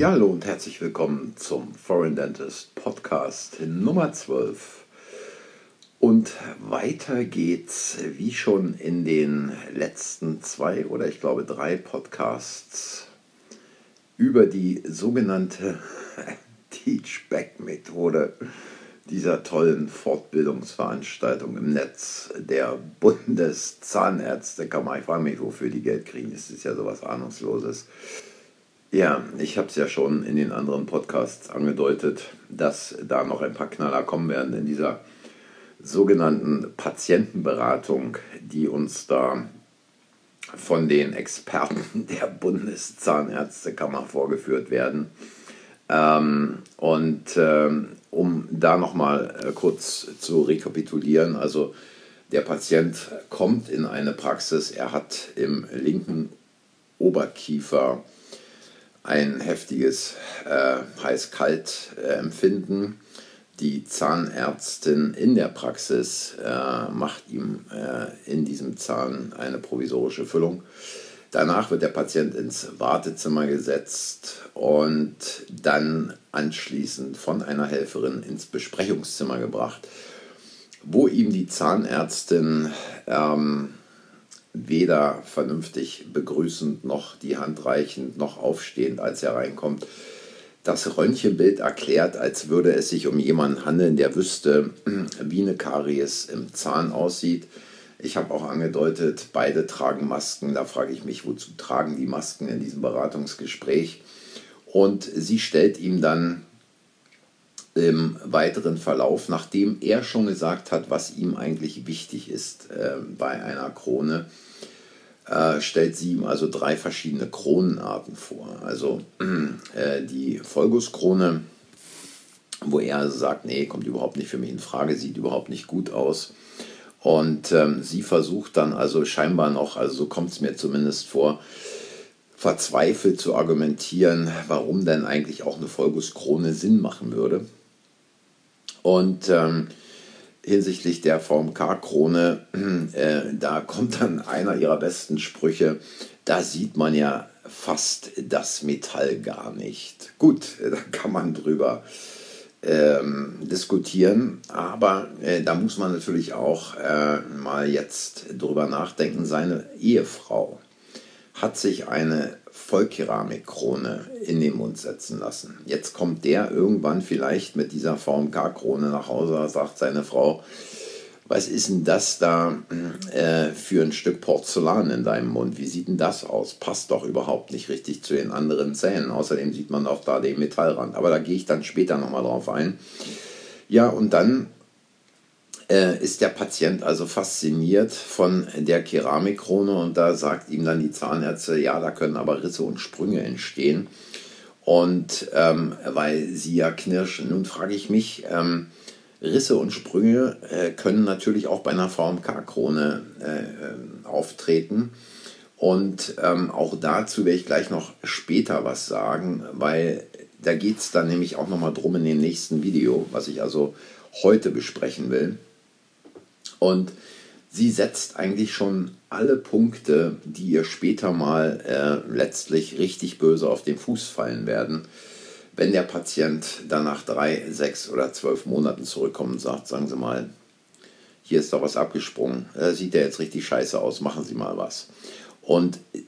Ja, hallo und herzlich willkommen zum Foreign Dentist Podcast Nummer 12. Und weiter geht's, wie schon in den letzten zwei oder ich glaube drei Podcasts, über die sogenannte Teach-Back-Methode dieser tollen Fortbildungsveranstaltung im Netz der Bundeszahnärztekammer. Ich frage mich, wofür die Geld kriegen. Das ist ja sowas Ahnungsloses. Ja, ich habe es ja schon in den anderen Podcasts angedeutet, dass da noch ein paar Knaller kommen werden in dieser sogenannten Patientenberatung, die uns da von den Experten der Bundeszahnärztekammer vorgeführt werden. Ähm, und ähm, um da nochmal äh, kurz zu rekapitulieren, also der Patient kommt in eine Praxis, er hat im linken Oberkiefer ein heftiges äh, Heiß-Kalt-Empfinden. Die Zahnärztin in der Praxis äh, macht ihm äh, in diesem Zahn eine provisorische Füllung. Danach wird der Patient ins Wartezimmer gesetzt und dann anschließend von einer Helferin ins Besprechungszimmer gebracht, wo ihm die Zahnärztin ähm, weder vernünftig begrüßend noch die Hand reichend noch aufstehend, als er reinkommt, das Röntgenbild erklärt, als würde es sich um jemanden handeln, der wüsste, wie eine Karies im Zahn aussieht. Ich habe auch angedeutet, beide tragen Masken. Da frage ich mich, wozu tragen die Masken in diesem Beratungsgespräch? Und sie stellt ihm dann im weiteren Verlauf, nachdem er schon gesagt hat, was ihm eigentlich wichtig ist äh, bei einer Krone, äh, stellt sie ihm also drei verschiedene Kronenarten vor. Also äh, die Vollgusskrone, wo er also sagt, nee, kommt überhaupt nicht für mich in Frage, sieht überhaupt nicht gut aus. Und ähm, sie versucht dann also scheinbar noch, also so kommt es mir zumindest vor, verzweifelt zu argumentieren, warum denn eigentlich auch eine Vollgusskrone Sinn machen würde. Und ähm, hinsichtlich der VMK-Krone, äh, da kommt dann einer ihrer besten Sprüche, da sieht man ja fast das Metall gar nicht. Gut, da kann man drüber ähm, diskutieren, aber äh, da muss man natürlich auch äh, mal jetzt drüber nachdenken. Seine Ehefrau hat sich eine Vollkeramikkrone in den Mund setzen lassen. Jetzt kommt der irgendwann vielleicht mit dieser VMK-Krone nach Hause, sagt seine Frau, was ist denn das da äh, für ein Stück Porzellan in deinem Mund? Wie sieht denn das aus? Passt doch überhaupt nicht richtig zu den anderen Zähnen. Außerdem sieht man auch da den Metallrand. Aber da gehe ich dann später nochmal drauf ein. Ja, und dann ist der Patient also fasziniert von der Keramikkrone und da sagt ihm dann die Zahnärzte, ja, da können aber Risse und Sprünge entstehen. Und ähm, weil sie ja knirschen. Nun frage ich mich, ähm, Risse und Sprünge äh, können natürlich auch bei einer VMK-Krone äh, auftreten. Und ähm, auch dazu werde ich gleich noch später was sagen, weil da geht es dann nämlich auch nochmal drum in dem nächsten Video, was ich also heute besprechen will. Und sie setzt eigentlich schon alle Punkte, die ihr später mal äh, letztlich richtig böse auf den Fuß fallen werden, wenn der Patient dann nach drei, sechs oder zwölf Monaten zurückkommt und sagt, sagen Sie mal, hier ist doch was abgesprungen, äh, sieht der jetzt richtig scheiße aus, machen Sie mal was. Und äh,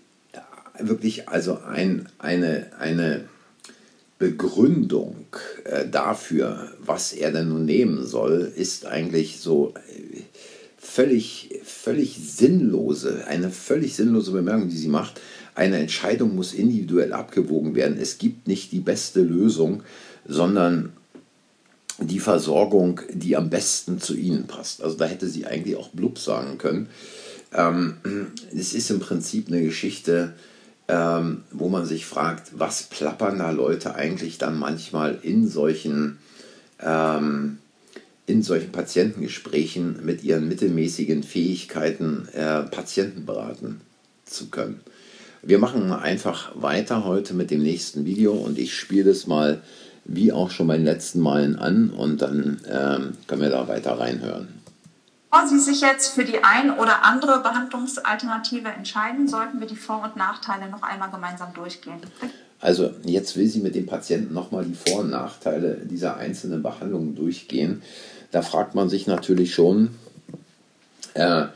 wirklich also ein, eine, eine Begründung äh, dafür, was er denn nun nehmen soll, ist eigentlich so äh, völlig, völlig sinnlose, eine völlig sinnlose Bemerkung, die sie macht. Eine Entscheidung muss individuell abgewogen werden. Es gibt nicht die beste Lösung, sondern die Versorgung, die am besten zu ihnen passt. Also da hätte sie eigentlich auch blub sagen können. Ähm, es ist im Prinzip eine Geschichte, ähm, wo man sich fragt, was plappern da Leute eigentlich dann manchmal in solchen, ähm, in solchen Patientengesprächen mit ihren mittelmäßigen Fähigkeiten äh, Patienten beraten zu können. Wir machen einfach weiter heute mit dem nächsten Video und ich spiele das mal wie auch schon bei den letzten Malen an und dann ähm, können wir da weiter reinhören. Bevor Sie sich jetzt für die ein oder andere Behandlungsalternative entscheiden, sollten wir die Vor- und Nachteile noch einmal gemeinsam durchgehen. Also jetzt will sie mit dem Patienten nochmal die Vor- und Nachteile dieser einzelnen Behandlungen durchgehen. Da fragt man sich natürlich schon, äh,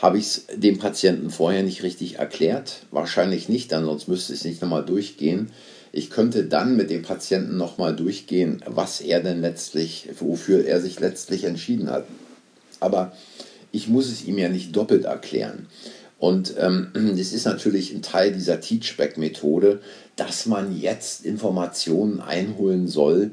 habe ich es dem Patienten vorher nicht richtig erklärt? Wahrscheinlich nicht, dann sonst müsste ich es nicht nochmal durchgehen. Ich könnte dann mit dem Patienten nochmal durchgehen, was er denn letztlich, wofür er sich letztlich entschieden hat. Aber ich muss es ihm ja nicht doppelt erklären. Und ähm, ist natürlich ein Teil dieser Teachback-Methode, dass man jetzt Informationen einholen soll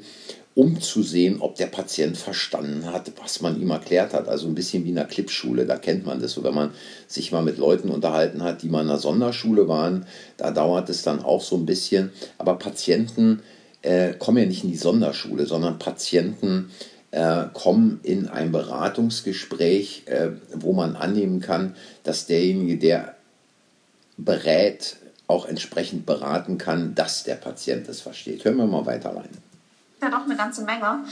um zu sehen, ob der Patient verstanden hat, was man ihm erklärt hat. Also ein bisschen wie in einer Clipschule, da kennt man das. So, wenn man sich mal mit Leuten unterhalten hat, die mal in einer Sonderschule waren, da dauert es dann auch so ein bisschen. Aber Patienten äh, kommen ja nicht in die Sonderschule, sondern Patienten äh, kommen in ein Beratungsgespräch, äh, wo man annehmen kann, dass derjenige, der berät, auch entsprechend beraten kann, dass der Patient es versteht. Hören wir mal weiter rein ja doch eine ganze Menge.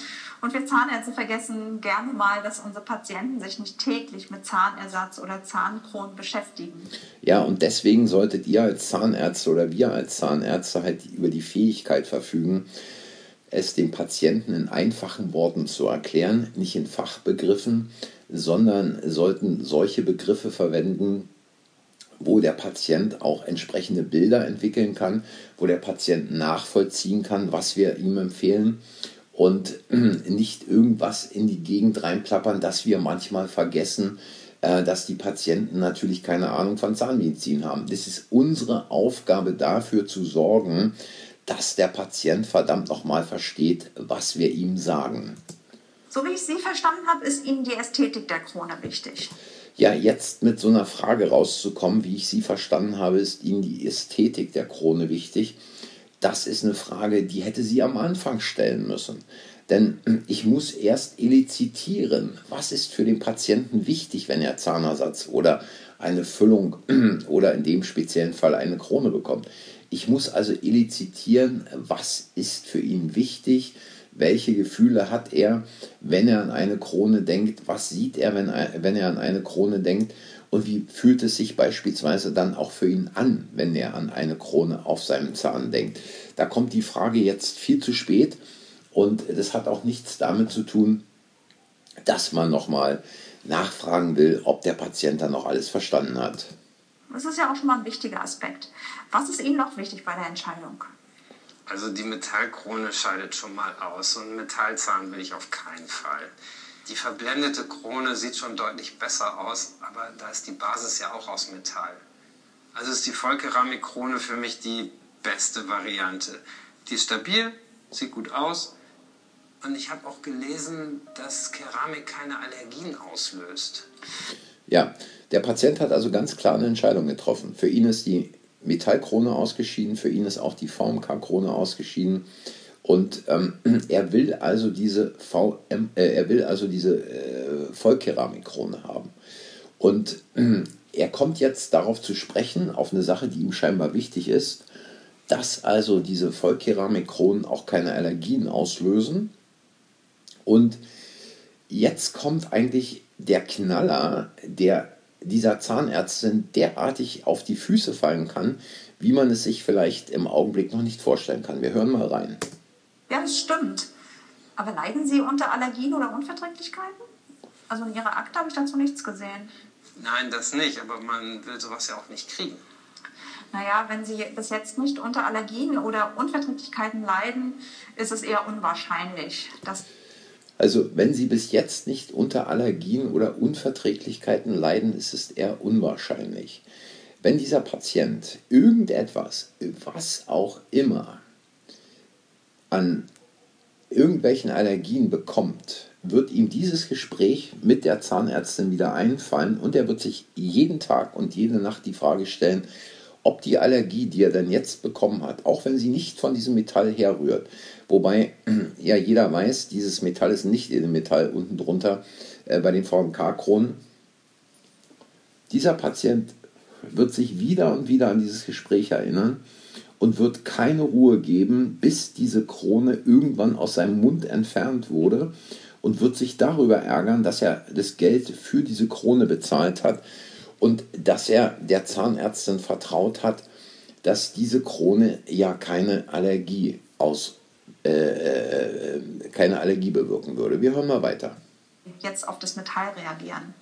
Und wir Zahnärzte vergessen gerne mal, dass unsere Patienten sich nicht täglich mit Zahnersatz oder Zahnkronen beschäftigen. Ja, und deswegen solltet ihr als Zahnärzte oder wir als Zahnärzte halt über die Fähigkeit verfügen, es dem Patienten in einfachen Worten zu erklären, nicht in Fachbegriffen, sondern sollten solche Begriffe verwenden, wo der Patient auch entsprechende Bilder entwickeln kann, wo der Patient nachvollziehen kann, was wir ihm empfehlen und nicht irgendwas in die Gegend reinplappern, dass wir manchmal vergessen, äh, dass die Patienten natürlich keine Ahnung von Zahnmedizin haben. Das ist unsere Aufgabe dafür zu sorgen, dass der Patient verdammt nochmal versteht, was wir ihm sagen. So wie ich Sie verstanden habe, ist Ihnen die Ästhetik der Krone wichtig ja, jetzt mit so einer Frage rauszukommen, wie ich sie verstanden habe, ist Ihnen die Ästhetik der Krone wichtig. Das ist eine Frage, die hätte sie am Anfang stellen müssen. Denn ich muss erst elizitieren, was ist für den Patienten wichtig, wenn er Zahnersatz oder eine Füllung oder in dem speziellen Fall eine Krone bekommt. Ich muss also elizitieren, was ist für ihn wichtig, welche Gefühle hat er, wenn er an eine Krone denkt, was sieht er, wenn er, wenn er an eine Krone denkt und wie fühlt es sich beispielsweise dann auch für ihn an, wenn er an eine Krone auf seinem Zahn denkt. Da kommt die Frage jetzt viel zu spät und das hat auch nichts damit zu tun, dass man nochmal nachfragen will, ob der Patient dann noch alles verstanden hat. Das ist ja auch schon mal ein wichtiger Aspekt. Was ist Ihnen noch wichtig bei der Entscheidung? Also die Metallkrone scheidet schon mal aus und Metallzahn will ich auf keinen Fall. Die verblendete Krone sieht schon deutlich besser aus, aber da ist die Basis ja auch aus Metall. Also ist die Vollkeramikkrone für mich die beste Variante. Die ist stabil, sieht gut aus und ich habe auch gelesen, dass Keramik keine Allergien auslöst. Ja, der Patient hat also ganz klar eine Entscheidung getroffen. Für ihn ist die Metallkrone ausgeschieden, für ihn ist auch die VMK-Krone ausgeschieden. Und ähm, er will also diese VM, äh, er will also diese äh, Vollkeramikkrone haben. Und äh, er kommt jetzt darauf zu sprechen, auf eine Sache, die ihm scheinbar wichtig ist, dass also diese Vollkeramikkronen auch keine Allergien auslösen. Und jetzt kommt eigentlich der Knaller, der dieser Zahnärztin derartig auf die Füße fallen kann, wie man es sich vielleicht im Augenblick noch nicht vorstellen kann. Wir hören mal rein. Ja, das stimmt. Aber leiden Sie unter Allergien oder Unverträglichkeiten? Also in Ihrer Akte habe ich dazu nichts gesehen. Nein, das nicht, aber man will sowas ja auch nicht kriegen. Naja, wenn Sie bis jetzt nicht unter Allergien oder Unverträglichkeiten leiden, ist es eher unwahrscheinlich, dass also wenn Sie bis jetzt nicht unter Allergien oder Unverträglichkeiten leiden, ist es eher unwahrscheinlich. Wenn dieser Patient irgendetwas, was auch immer, an irgendwelchen Allergien bekommt, wird ihm dieses Gespräch mit der Zahnärztin wieder einfallen und er wird sich jeden Tag und jede Nacht die Frage stellen, ob die Allergie, die er dann jetzt bekommen hat, auch wenn sie nicht von diesem Metall herrührt, wobei ja jeder weiß, dieses Metall ist nicht in dem Metall unten drunter äh, bei den VMK-Kronen. Dieser Patient wird sich wieder und wieder an dieses Gespräch erinnern und wird keine Ruhe geben, bis diese Krone irgendwann aus seinem Mund entfernt wurde und wird sich darüber ärgern, dass er das Geld für diese Krone bezahlt hat und dass er der Zahnärztin vertraut hat, dass diese Krone ja keine Allergie aus, äh, äh, keine Allergie bewirken würde. Wir hören mal weiter. Jetzt auf das Metall reagieren.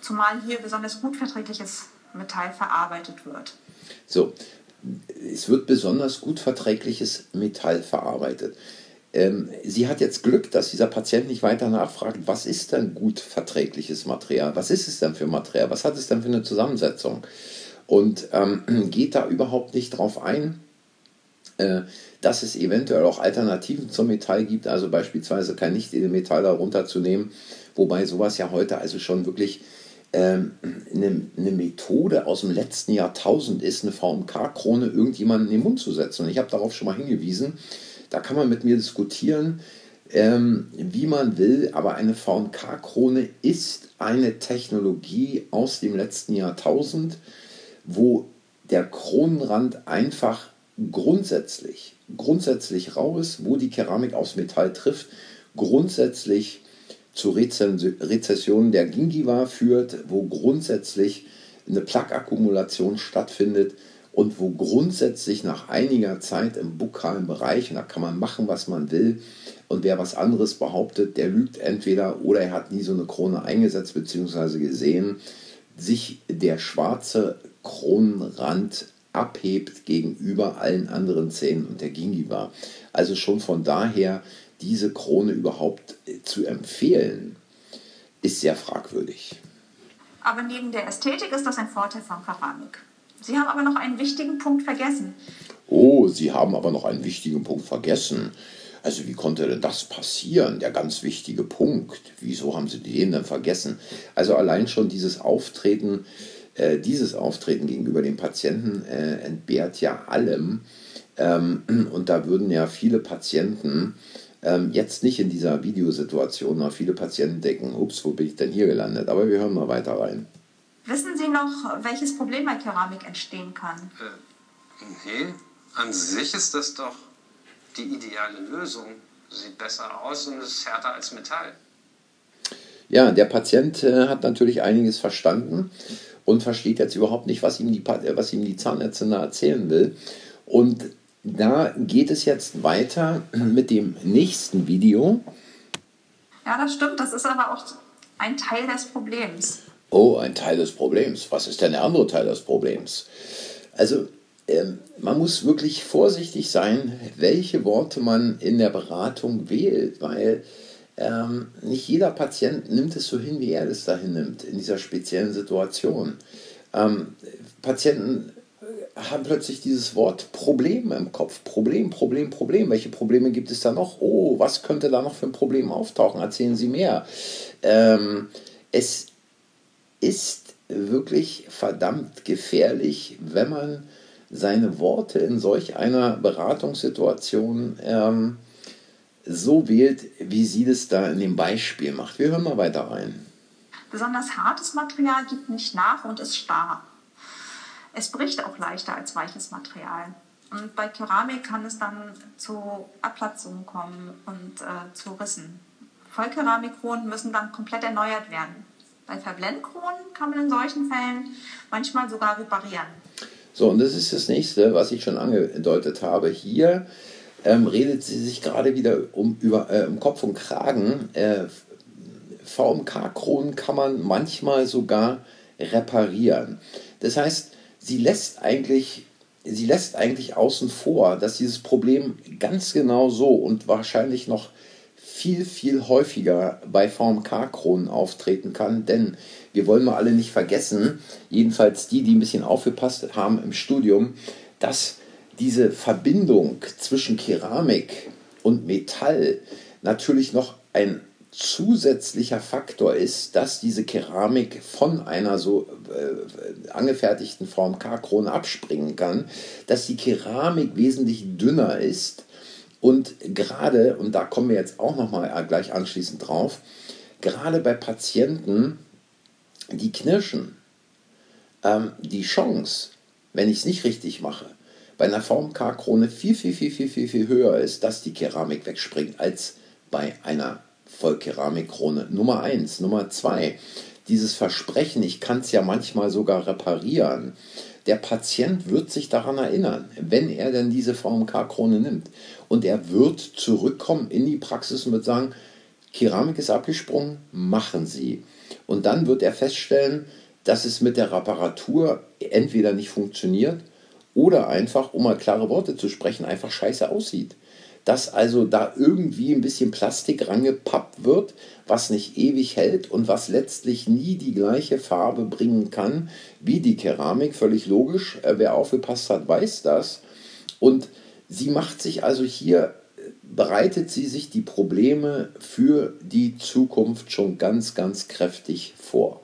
Zumal hier besonders gut verträgliches Metall verarbeitet wird. So, es wird besonders gut verträgliches Metall verarbeitet. Ähm, sie hat jetzt Glück, dass dieser Patient nicht weiter nachfragt, was ist denn gut verträgliches Material? Was ist es denn für Material? Was hat es denn für eine Zusammensetzung? Und ähm, geht da überhaupt nicht drauf ein, äh, dass es eventuell auch Alternativen zum Metall gibt, also beispielsweise kein Nicht-Edelmetall darunter zu nehmen, wobei sowas ja heute also schon wirklich ähm, eine, eine, Methode aus dem letzten Jahrtausend ist, eine VMK-Krone irgendjemanden in den Mund zu setzen. Und ich habe darauf schon mal hingewiesen, da kann man mit mir diskutieren, ähm, wie man will, aber eine VK-Krone ist eine Technologie aus dem letzten Jahrtausend, wo der Kronenrand einfach grundsätzlich, grundsätzlich rau ist, wo die Keramik aus Metall trifft, grundsätzlich zu Rezessionen der Gingiva führt, wo grundsätzlich eine Plaqueakkumulation stattfindet, und wo grundsätzlich nach einiger Zeit im bukalen Bereich, und da kann man machen, was man will, und wer was anderes behauptet, der lügt entweder oder er hat nie so eine Krone eingesetzt bzw. gesehen, sich der schwarze Kronenrand abhebt gegenüber allen anderen Zähnen und der Gingiva. Also schon von daher, diese Krone überhaupt zu empfehlen, ist sehr fragwürdig. Aber neben der Ästhetik ist das ein Vorteil von Keramik. Sie haben aber noch einen wichtigen Punkt vergessen. Oh, Sie haben aber noch einen wichtigen Punkt vergessen. Also wie konnte denn das passieren? Der ganz wichtige Punkt. Wieso haben Sie den denn vergessen? Also allein schon dieses Auftreten, äh, dieses Auftreten gegenüber dem Patienten äh, entbehrt ja allem. Ähm, und da würden ja viele Patienten ähm, jetzt nicht in dieser Videosituation, aber viele Patienten denken, ups, wo bin ich denn hier gelandet? Aber wir hören mal weiter rein. Wissen Sie noch, welches Problem bei Keramik entstehen kann? Äh, nee, an sich ist das doch die ideale Lösung. Sieht besser aus und ist härter als Metall. Ja, der Patient äh, hat natürlich einiges verstanden und versteht jetzt überhaupt nicht, was ihm die, was ihm die Zahnärztin da erzählen will. Und da geht es jetzt weiter mit dem nächsten Video. Ja, das stimmt. Das ist aber auch ein Teil des Problems. Oh, ein Teil des Problems. Was ist denn der andere Teil des Problems? Also, ähm, man muss wirklich vorsichtig sein, welche Worte man in der Beratung wählt, weil ähm, nicht jeder Patient nimmt es so hin, wie er es dahin nimmt, in dieser speziellen Situation. Ähm, Patienten haben plötzlich dieses Wort Problem im Kopf. Problem, Problem, Problem. Welche Probleme gibt es da noch? Oh, was könnte da noch für ein Problem auftauchen? Erzählen Sie mehr. Ähm, es ist wirklich verdammt gefährlich, wenn man seine Worte in solch einer Beratungssituation ähm, so wählt, wie sie das da in dem Beispiel macht. Wir hören mal weiter rein. Besonders hartes Material gibt nicht nach und ist starr. Es bricht auch leichter als weiches Material. Und bei Keramik kann es dann zu Abplatzungen kommen und äh, zu Rissen. Vollkeramikkronen müssen dann komplett erneuert werden. Bei Verblendkronen kann man in solchen Fällen manchmal sogar reparieren. So, und das ist das nächste, was ich schon angedeutet habe. Hier ähm, redet sie sich gerade wieder um, über, äh, um Kopf und Kragen. Äh, VMK-Kronen kann man manchmal sogar reparieren. Das heißt, sie lässt eigentlich sie lässt eigentlich außen vor, dass dieses Problem ganz genau so und wahrscheinlich noch viel, viel häufiger bei VMK-Kronen auftreten kann, denn wir wollen mal alle nicht vergessen, jedenfalls die, die ein bisschen aufgepasst haben im Studium, dass diese Verbindung zwischen Keramik und Metall natürlich noch ein zusätzlicher Faktor ist, dass diese Keramik von einer so äh, angefertigten VMK-Krone abspringen kann, dass die Keramik wesentlich dünner ist und gerade, und da kommen wir jetzt auch nochmal gleich anschließend drauf, gerade bei Patienten, die knirschen, ähm, die Chance, wenn ich es nicht richtig mache, bei einer VMK-Krone viel, viel, viel, viel, viel, viel höher ist, dass die Keramik wegspringt, als bei einer Vollkeramikkrone. Nummer eins. Nummer zwei, dieses Versprechen, ich kann es ja manchmal sogar reparieren. der Patient wird sich daran erinnern, wenn er denn diese VMK-Krone nimmt. Und er wird zurückkommen in die Praxis und wird sagen, Keramik ist abgesprungen, machen Sie. Und dann wird er feststellen, dass es mit der Reparatur entweder nicht funktioniert oder einfach, um mal klare Worte zu sprechen, einfach scheiße aussieht. Dass also da irgendwie ein bisschen Plastik rangepappt wird, was nicht ewig hält und was letztlich nie die gleiche Farbe bringen kann wie die Keramik. Völlig logisch. Äh, wer aufgepasst hat, weiß das. Und sie macht sich also hier, bereitet sie sich die Probleme für die Zukunft schon ganz, ganz kräftig vor.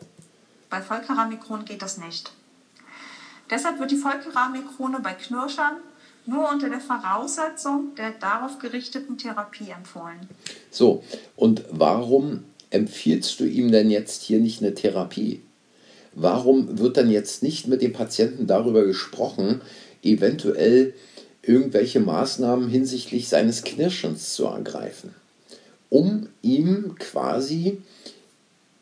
Bei Vollkeramikkronen geht das nicht. Deshalb wird die Vollkeramikkrone bei Knirschern nur unter der Voraussetzung der darauf gerichteten Therapie empfohlen. So, und warum empfiehlst du ihm denn jetzt hier nicht eine Therapie? Warum wird dann jetzt nicht mit dem Patienten darüber gesprochen, eventuell irgendwelche Maßnahmen hinsichtlich seines Knirschens zu ergreifen, um ihm quasi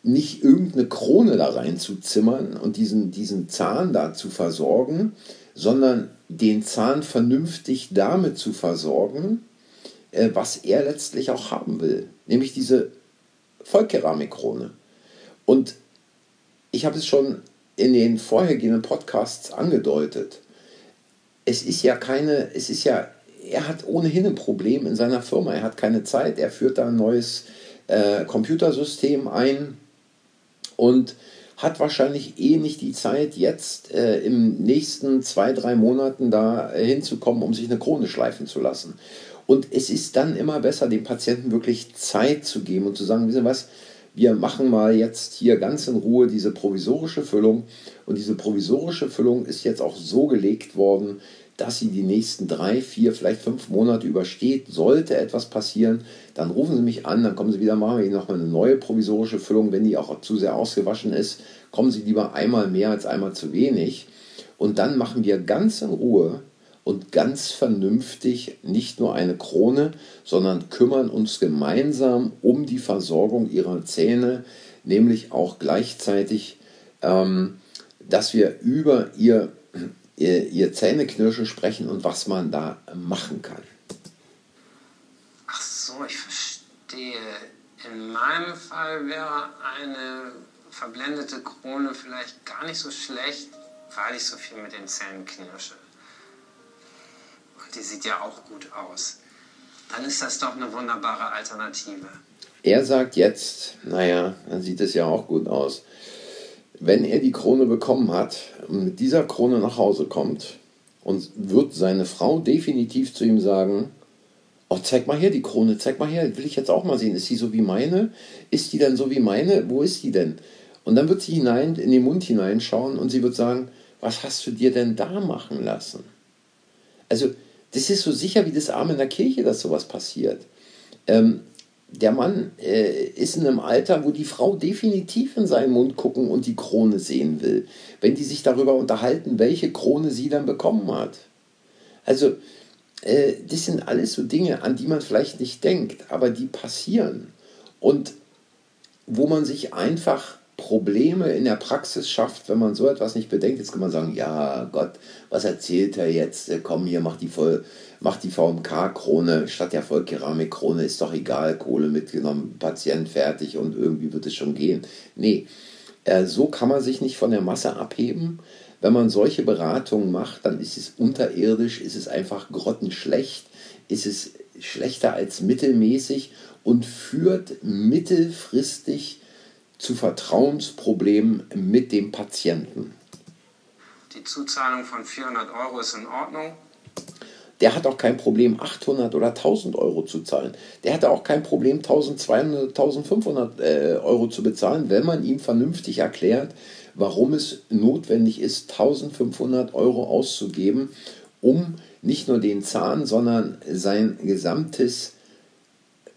nicht irgendeine Krone da reinzuzimmern und diesen, diesen Zahn da zu versorgen, sondern den Zahn vernünftig damit zu versorgen, äh, was er letztlich auch haben will, nämlich diese Vollkeramikkrone. Und ich habe es schon in den vorhergehenden Podcasts angedeutet. Es ist ja keine, es ist ja, er hat ohnehin ein Problem in seiner Firma. Er hat keine Zeit. Er führt da ein neues äh, Computersystem ein und hat wahrscheinlich eh nicht die Zeit, jetzt äh, im nächsten zwei, drei Monaten da äh, hinzukommen, um sich eine Krone schleifen zu lassen. Und es ist dann immer besser, dem Patienten wirklich Zeit zu geben und zu sagen, wissen Sie was, wir machen mal jetzt hier ganz in Ruhe diese provisorische Füllung. Und diese provisorische Füllung ist jetzt auch so gelegt worden, dass sie die nächsten drei, vier, vielleicht fünf Monate übersteht. Sollte etwas passieren, dann rufen Sie mich an, dann kommen Sie wieder, machen wir Ihnen nochmal eine neue provisorische Füllung. Wenn die auch zu sehr ausgewaschen ist, kommen Sie lieber einmal mehr als einmal zu wenig. Und dann machen wir ganz in Ruhe und ganz vernünftig nicht nur eine Krone, sondern kümmern uns gemeinsam um die Versorgung ihrer Zähne, nämlich auch gleichzeitig, ähm, dass wir über ihr ihr, ihr Zähneknirschen sprechen und was man da machen kann. Ach so, ich verstehe. In meinem Fall wäre eine verblendete Krone vielleicht gar nicht so schlecht, weil ich so viel mit den Zähnen knirsche. Und die sieht ja auch gut aus. Dann ist das doch eine wunderbare Alternative. Er sagt jetzt, naja, dann sieht es ja auch gut aus wenn er die Krone bekommen hat und mit dieser Krone nach Hause kommt und wird seine Frau definitiv zu ihm sagen, oh, zeig mal her die Krone, zeig mal her, will ich jetzt auch mal sehen, ist sie so wie meine? Ist die denn so wie meine? Wo ist die denn? Und dann wird sie hinein, in den Mund hineinschauen und sie wird sagen, was hast du dir denn da machen lassen? Also, das ist so sicher wie das Arm in der Kirche, dass sowas passiert. Ähm, der Mann äh, ist in einem Alter, wo die Frau definitiv in seinen Mund gucken und die Krone sehen will, wenn die sich darüber unterhalten, welche Krone sie dann bekommen hat. Also, äh, das sind alles so Dinge, an die man vielleicht nicht denkt, aber die passieren. Und wo man sich einfach Probleme in der Praxis schafft, wenn man so etwas nicht bedenkt. Jetzt kann man sagen, ja Gott, was erzählt er jetzt? Äh, komm hier, mach die voll, mach die VMK-Krone statt der Vollkeramik-Krone, ist doch egal, Kohle mitgenommen, Patient fertig und irgendwie wird es schon gehen. Nee, äh, so kann man sich nicht von der Masse abheben. Wenn man solche Beratungen macht, dann ist es unterirdisch, ist es einfach grottenschlecht, ist es schlechter als mittelmäßig und führt mittelfristig zu Vertrauensproblemen mit dem Patienten. Die Zuzahlung von 400 Euro ist in Ordnung. Der hat auch kein Problem, 800 oder 1000 Euro zu zahlen. Der hat auch kein Problem, 1200, 1500 äh, Euro zu bezahlen, wenn man ihm vernünftig erklärt, warum es notwendig ist, 1500 Euro auszugeben, um nicht nur den Zahn, sondern sein gesamtes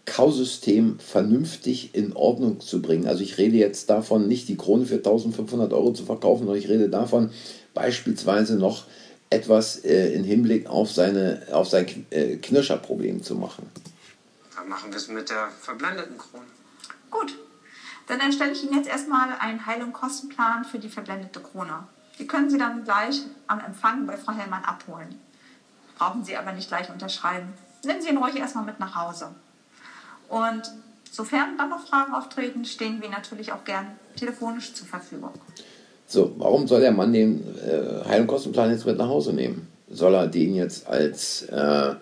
Kausystem vernünftig in Ordnung zu bringen. Also ich rede jetzt davon, nicht die Krone für 1500 Euro zu verkaufen, sondern ich rede davon, beispielsweise noch etwas äh, im Hinblick auf, seine, auf sein äh, Knirscherproblem zu machen. Dann machen wir es mit der verblendeten Krone. Gut, dann erstelle ich Ihnen jetzt erstmal einen Heil- und Kostenplan für die verblendete Krone. Die können Sie dann gleich am Empfang bei Frau Hellmann abholen. Brauchen Sie aber nicht gleich unterschreiben. Nehmen Sie ihn ruhig erstmal mit nach Hause. Und sofern dann noch Fragen auftreten, stehen wir natürlich auch gern telefonisch zur Verfügung. So, warum soll der Mann den äh, Heil- jetzt mit nach Hause nehmen? Soll er den jetzt als äh,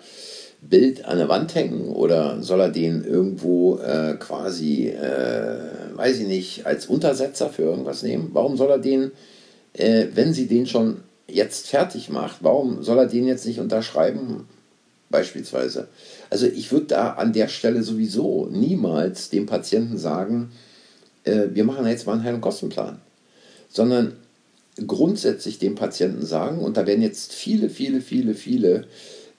Bild an der Wand hängen oder soll er den irgendwo äh, quasi, äh, weiß ich nicht, als Untersetzer für irgendwas nehmen? Warum soll er den, äh, wenn sie den schon jetzt fertig macht, warum soll er den jetzt nicht unterschreiben? Beispielsweise. Also ich würde da an der Stelle sowieso niemals dem Patienten sagen, äh, wir machen jetzt mal einen Heil- und Kostenplan sondern grundsätzlich dem Patienten sagen, und da werden jetzt viele, viele, viele, viele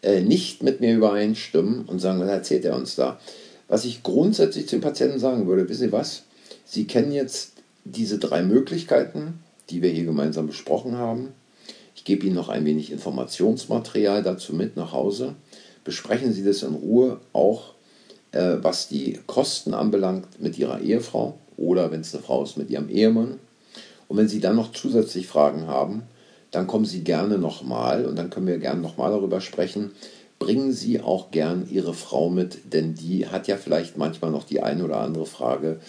äh, nicht mit mir übereinstimmen und sagen, was erzählt er uns da? Was ich grundsätzlich zum Patienten sagen würde, wissen Sie was? Sie kennen jetzt diese drei Möglichkeiten, die wir hier gemeinsam besprochen haben. Ich gebe Ihnen noch ein wenig Informationsmaterial dazu mit nach Hause. Besprechen Sie das in Ruhe auch, äh, was die Kosten anbelangt mit Ihrer Ehefrau oder wenn es eine Frau ist mit ihrem Ehemann. Und wenn Sie dann noch zusätzlich Fragen haben, dann kommen Sie gerne nochmal und dann können wir gerne nochmal darüber sprechen. Bringen Sie auch gern Ihre Frau mit, denn die hat ja vielleicht manchmal noch die eine oder andere Frage,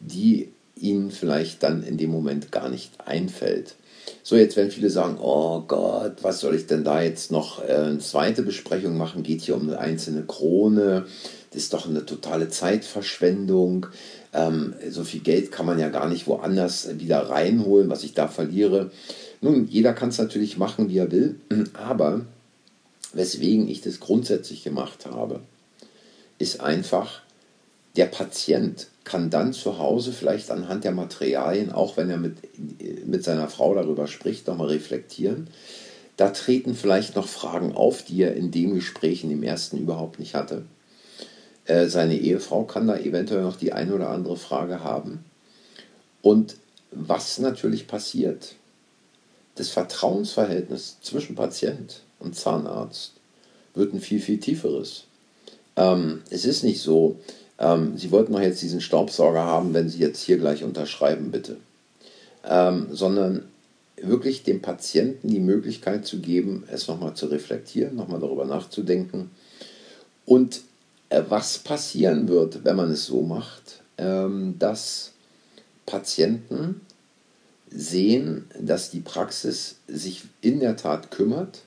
die Ihnen vielleicht dann in dem Moment gar nicht einfällt. So, jetzt werden viele sagen, oh Gott, was soll ich denn da jetzt noch äh, eine zweite Besprechung machen? Geht hier um eine einzelne Krone? Das ist doch eine totale Zeitverschwendung. Ähm, so viel Geld kann man ja gar nicht woanders wieder reinholen, was ich da verliere. Nun, jeder kann es natürlich machen, wie er will, aber weswegen ich das grundsätzlich gemacht habe, ist einfach, der Patient kann dann zu Hause vielleicht anhand der Materialien, auch wenn er mit, mit seiner Frau darüber spricht, nochmal reflektieren. Da treten vielleicht noch Fragen auf, die er in dem Gespräch, in dem ersten überhaupt nicht hatte. Äh, seine Ehefrau kann da eventuell noch die eine oder andere Frage haben. Und was natürlich passiert, das Vertrauensverhältnis zwischen Patient und Zahnarzt wird ein viel, viel tieferes. Ähm, es ist nicht so, ähm, Sie wollten doch jetzt diesen Staubsauger haben, wenn Sie jetzt hier gleich unterschreiben, bitte. Ähm, sondern wirklich dem Patienten die Möglichkeit zu geben, es nochmal zu reflektieren, nochmal darüber nachzudenken und äh, was passieren wird, wenn man es so macht, ähm, dass Patienten sehen, dass die Praxis sich in der Tat kümmert,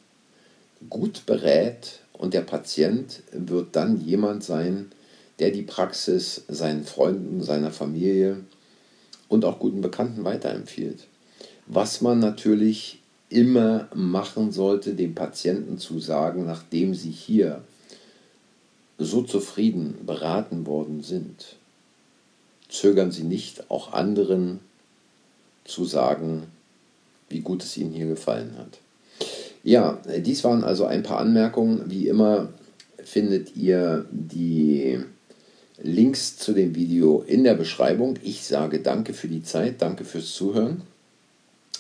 gut berät und der Patient wird dann jemand sein, der die Praxis seinen Freunden, seiner Familie und auch guten Bekannten weiterempfiehlt. Was man natürlich immer machen sollte, dem Patienten zu sagen, nachdem sie hier so zufrieden beraten worden sind, zögern Sie nicht, auch anderen zu sagen, wie gut es Ihnen hier gefallen hat. Ja, dies waren also ein paar Anmerkungen. Wie immer findet ihr die Links zu dem Video in der Beschreibung. Ich sage danke für die Zeit, danke fürs Zuhören.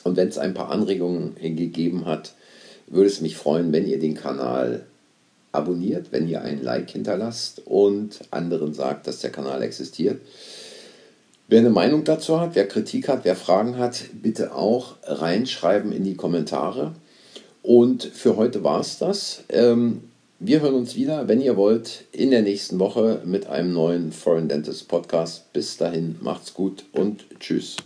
Und wenn es ein paar Anregungen gegeben hat, würde es mich freuen, wenn ihr den Kanal abonniert, wenn ihr ein Like hinterlasst und anderen sagt, dass der Kanal existiert. Wer eine Meinung dazu hat, wer Kritik hat, wer Fragen hat, bitte auch reinschreiben in die Kommentare. Und für heute war es das. Ähm, wir hören uns wieder, wenn ihr wollt, in der nächsten Woche mit einem neuen Foreign Dentist Podcast. Bis dahin, macht's gut und tschüss.